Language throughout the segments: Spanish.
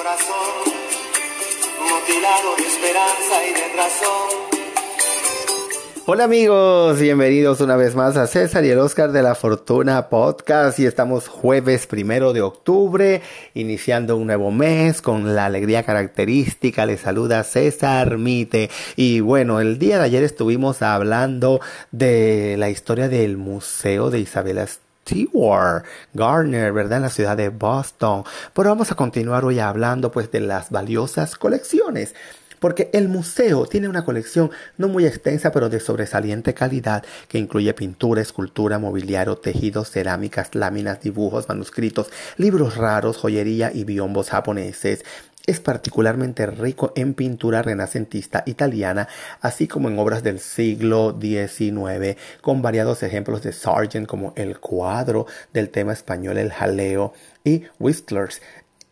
corazón, de esperanza y de razón. Hola amigos, bienvenidos una vez más a César y el Oscar de la Fortuna Podcast y estamos jueves primero de octubre, iniciando un nuevo mes con la alegría característica. Les saluda César Mite y bueno, el día de ayer estuvimos hablando de la historia del Museo de Isabela Stewart Garner, ¿verdad? En la ciudad de Boston. Pero vamos a continuar hoy hablando pues de las valiosas colecciones porque el museo tiene una colección no muy extensa pero de sobresaliente calidad que incluye pintura, escultura, mobiliario, tejidos, cerámicas, láminas, dibujos, manuscritos, libros raros, joyería y biombos japoneses. Es particularmente rico en pintura renacentista italiana, así como en obras del siglo XIX, con variados ejemplos de Sargent como el cuadro del tema español El Jaleo y Whistlers.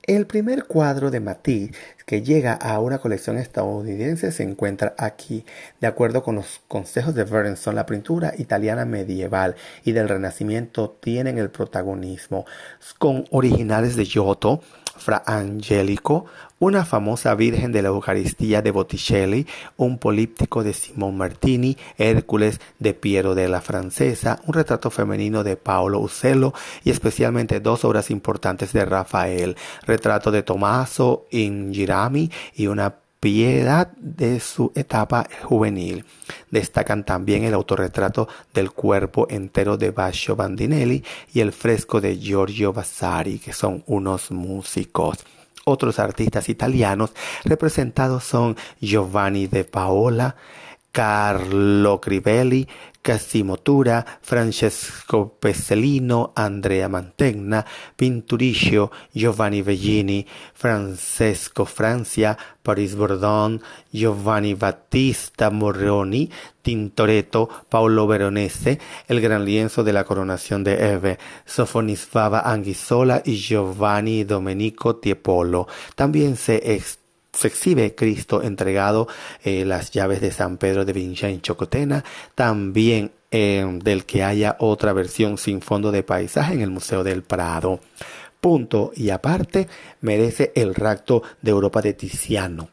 El primer cuadro de Matisse que llega a una colección estadounidense se encuentra aquí. De acuerdo con los consejos de Berenson, la pintura italiana medieval y del Renacimiento tienen el protagonismo, con originales de Giotto, Fra Angelico, una famosa Virgen de la Eucaristía de Botticelli, un políptico de Simón Martini, Hércules de Piero de la Francesa, un retrato femenino de Paolo Uccello y especialmente dos obras importantes de Rafael, retrato de Tommaso in Girami y una piedad de su etapa juvenil. Destacan también el autorretrato del cuerpo entero de Baccio Bandinelli y el fresco de Giorgio Vasari, que son unos músicos. Otros artistas italianos representados son Giovanni de Paola, Carlo Crivelli, Casimotura, Francesco Pezzolino, Andrea Mantegna, Pinturicchio, Giovanni Bellini, Francesco Francia, Paris Bordon, Giovanni Battista Morroni, Tintoretto, Paolo Veronese, el gran lienzo de la coronación de Eve, Sofonisfava Anguissola y Giovanni Domenico Tiepolo. También se se exhibe Cristo entregado eh, las llaves de San Pedro de en Chocotena, también eh, del que haya otra versión sin fondo de paisaje en el Museo del Prado. Punto y aparte merece el rapto de Europa de Tiziano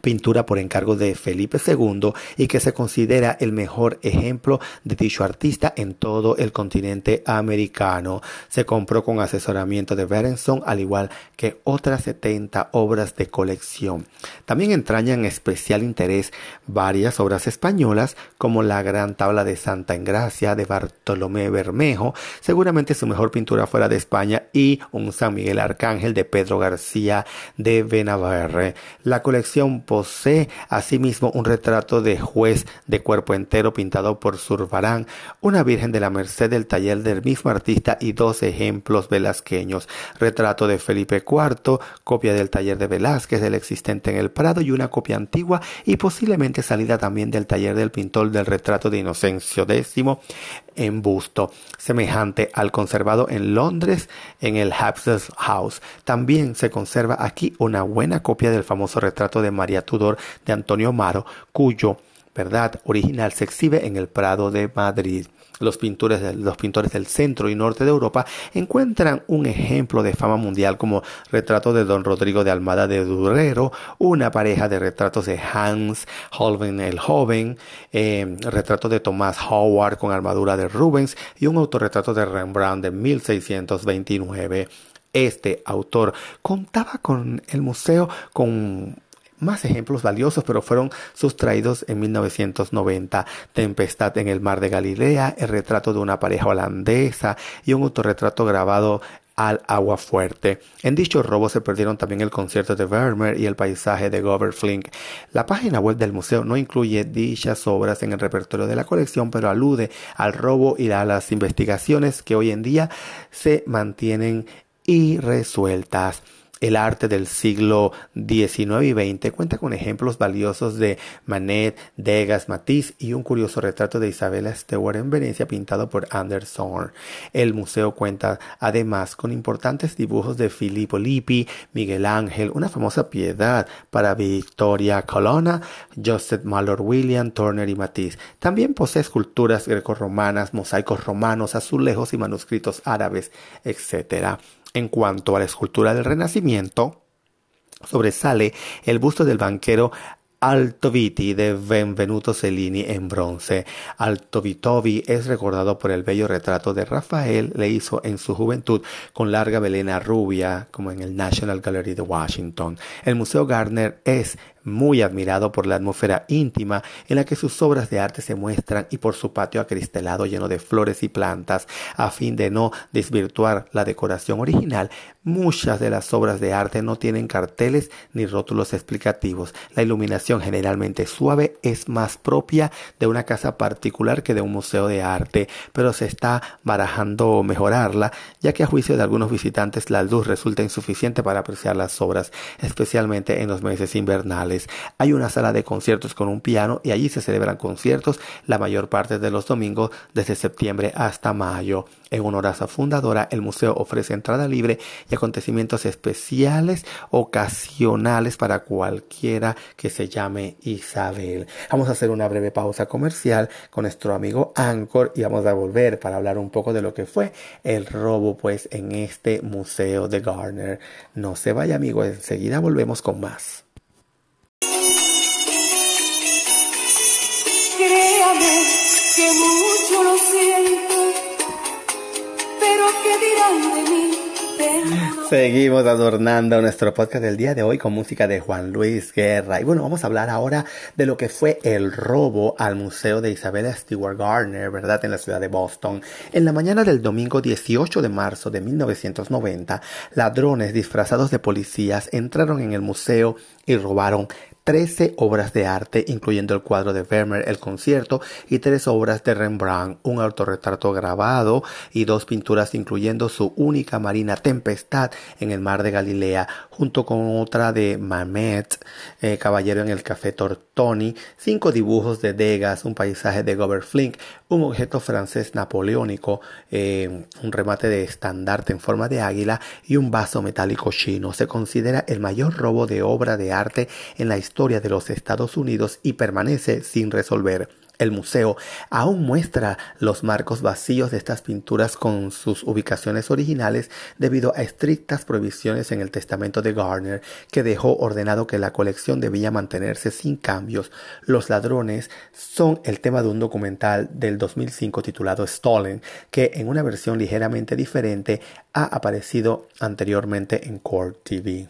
pintura por encargo de Felipe II y que se considera el mejor ejemplo de dicho artista en todo el continente americano. Se compró con asesoramiento de Berenson al igual que otras 70 obras de colección. También entrañan especial interés varias obras españolas como la Gran Tabla de Santa Engracia de Bartolomé Bermejo, seguramente su mejor pintura fuera de España y un San Miguel Arcángel de Pedro García de Benavarre. La colección posee asimismo un retrato de juez de cuerpo entero pintado por Zurbarán, una Virgen de la Merced del taller del mismo artista y dos ejemplos velasqueños, retrato de Felipe IV, copia del taller de Velázquez del existente en el Prado y una copia antigua y posiblemente salida también del taller del pintor del retrato de Inocencio X en busto, semejante al conservado en Londres en el Hapses House. También se conserva aquí una buena copia del famoso retrato de María Tudor de Antonio Maro, cuyo verdad original se exhibe en el Prado de Madrid. Los pintores, los pintores del centro y norte de Europa encuentran un ejemplo de fama mundial como retrato de Don Rodrigo de Almada de Durero, una pareja de retratos de Hans Holbein el Joven, eh, retrato de Thomas Howard con armadura de Rubens y un autorretrato de Rembrandt de 1629 este autor contaba con el museo con más ejemplos valiosos, pero fueron sustraídos en 1990. Tempestad en el mar de Galilea, el retrato de una pareja holandesa y un autorretrato grabado al agua fuerte. En dicho robo se perdieron también el concierto de Vermeer y el paisaje de Govert Flink. La página web del museo no incluye dichas obras en el repertorio de la colección, pero alude al robo y a las investigaciones que hoy en día se mantienen irresueltas. El arte del siglo XIX y XX cuenta con ejemplos valiosos de Manet, Degas, Matisse y un curioso retrato de Isabella Stewart en Venecia pintado por Anderson. El museo cuenta además con importantes dibujos de Filippo Lippi, Miguel Ángel, una famosa piedad para Victoria Colonna, Joseph Malor William, Turner y Matisse. También posee esculturas grecorromanas, mosaicos romanos, azulejos y manuscritos árabes, etc. En cuanto a la escultura del Renacimiento, sobresale el busto del banquero Altoviti de Benvenuto Cellini en bronce. Altovitovi es recordado por el bello retrato de Rafael le hizo en su juventud con larga velena rubia, como en el National Gallery de Washington. El Museo Gardner es muy admirado por la atmósfera íntima en la que sus obras de arte se muestran y por su patio acristalado lleno de flores y plantas, a fin de no desvirtuar la decoración original, muchas de las obras de arte no tienen carteles ni rótulos explicativos. La iluminación generalmente suave es más propia de una casa particular que de un museo de arte, pero se está barajando mejorarla, ya que a juicio de algunos visitantes la luz resulta insuficiente para apreciar las obras, especialmente en los meses invernales. Hay una sala de conciertos con un piano y allí se celebran conciertos la mayor parte de los domingos desde septiembre hasta mayo. En honor a su fundadora, el museo ofrece entrada libre y acontecimientos especiales ocasionales para cualquiera que se llame Isabel. Vamos a hacer una breve pausa comercial con nuestro amigo Anchor y vamos a volver para hablar un poco de lo que fue el robo pues en este museo de Garner. No se vaya amigo, enseguida volvemos con más. Seguimos adornando nuestro podcast del día de hoy con música de Juan Luis Guerra. Y bueno, vamos a hablar ahora de lo que fue el robo al Museo de Isabella Stewart Gardner, ¿verdad? En la ciudad de Boston. En la mañana del domingo 18 de marzo de 1990, ladrones disfrazados de policías entraron en el museo y robaron 13 obras de arte, incluyendo el cuadro de Vermeer, El concierto, y tres obras de Rembrandt, un autorretrato grabado y dos pinturas, incluyendo su única marina Tempestad en el mar de Galilea, junto con otra de Mamet, eh, Caballero en el Café Tortoni, cinco dibujos de Degas, un paisaje de Gobert Flink, un objeto francés napoleónico, eh, un remate de estandarte en forma de águila y un vaso metálico chino. Se considera el mayor robo de obra de arte en la historia de los Estados Unidos y permanece sin resolver. El museo aún muestra los marcos vacíos de estas pinturas con sus ubicaciones originales debido a estrictas prohibiciones en el testamento de Garner que dejó ordenado que la colección debía mantenerse sin cambios. Los ladrones son el tema de un documental del 2005 titulado Stolen que en una versión ligeramente diferente ha aparecido anteriormente en Court TV.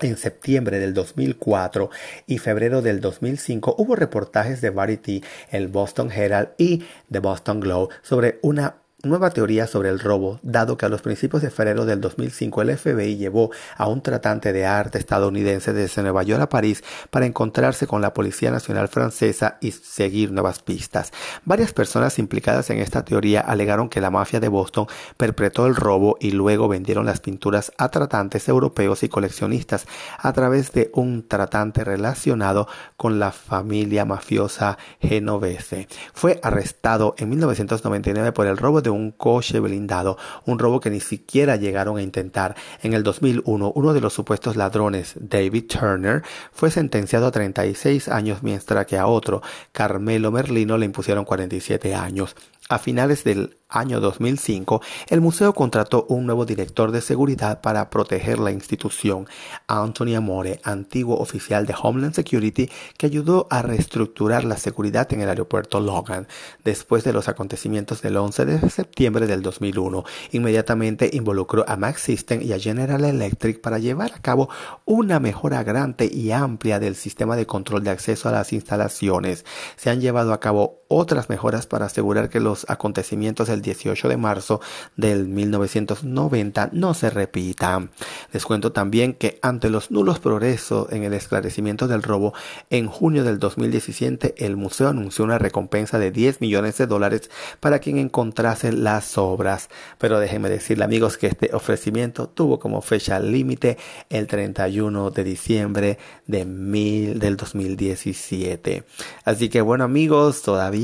En septiembre del 2004 y febrero del 2005 hubo reportajes de Variety, el Boston Herald y The Boston Globe sobre una nueva teoría sobre el robo, dado que a los principios de febrero del 2005 el FBI llevó a un tratante de arte estadounidense desde Nueva York a París para encontrarse con la Policía Nacional Francesa y seguir nuevas pistas. Varias personas implicadas en esta teoría alegaron que la mafia de Boston perpetró el robo y luego vendieron las pinturas a tratantes europeos y coleccionistas a través de un tratante relacionado con la familia mafiosa genovese. Fue arrestado en 1999 por el robo de un coche blindado, un robo que ni siquiera llegaron a intentar. En el 2001, uno de los supuestos ladrones, David Turner, fue sentenciado a 36 años mientras que a otro, Carmelo Merlino, le impusieron 47 años. A finales del año 2005, el museo contrató un nuevo director de seguridad para proteger la institución, Anthony Amore, antiguo oficial de Homeland Security que ayudó a reestructurar la seguridad en el aeropuerto Logan después de los acontecimientos del 11 de septiembre del 2001. Inmediatamente involucró a Max System y a General Electric para llevar a cabo una mejora grande y amplia del sistema de control de acceso a las instalaciones. Se han llevado a cabo otras mejoras para asegurar que los acontecimientos del 18 de marzo del 1990 no se repitan. Les cuento también que ante los nulos progresos en el esclarecimiento del robo, en junio del 2017 el museo anunció una recompensa de 10 millones de dólares para quien encontrase las obras. Pero déjenme decirle amigos que este ofrecimiento tuvo como fecha límite el 31 de diciembre de mil, del 2017. Así que bueno amigos, todavía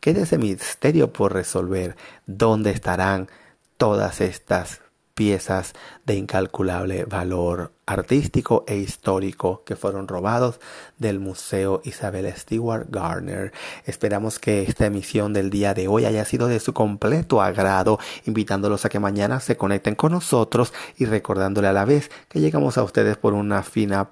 queda ese misterio por resolver. ¿Dónde estarán todas estas piezas de incalculable valor artístico e histórico que fueron robados del Museo Isabel Stewart Gardner. Esperamos que esta emisión del día de hoy haya sido de su completo agrado, invitándolos a que mañana se conecten con nosotros y recordándole a la vez que llegamos a ustedes por una fina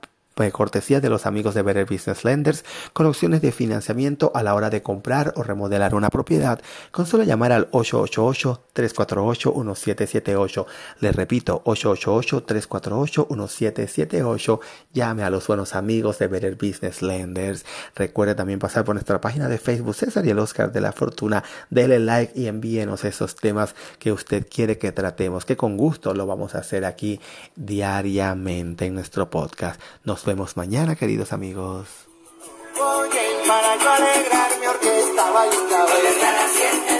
cortesía de los amigos de Better Business Lenders con opciones de financiamiento a la hora de comprar o remodelar una propiedad con solo llamar al 888-348-1778. Les repito, 888-348-1778. Llame a los buenos amigos de Better Business Lenders. Recuerde también pasar por nuestra página de Facebook César y el Oscar de la Fortuna. Dele like y envíenos esos temas que usted quiere que tratemos, que con gusto lo vamos a hacer aquí diariamente en nuestro podcast. Nos vemos mañana, queridos amigos. Oye, para yo alegrarme, orquesta, están haciendo?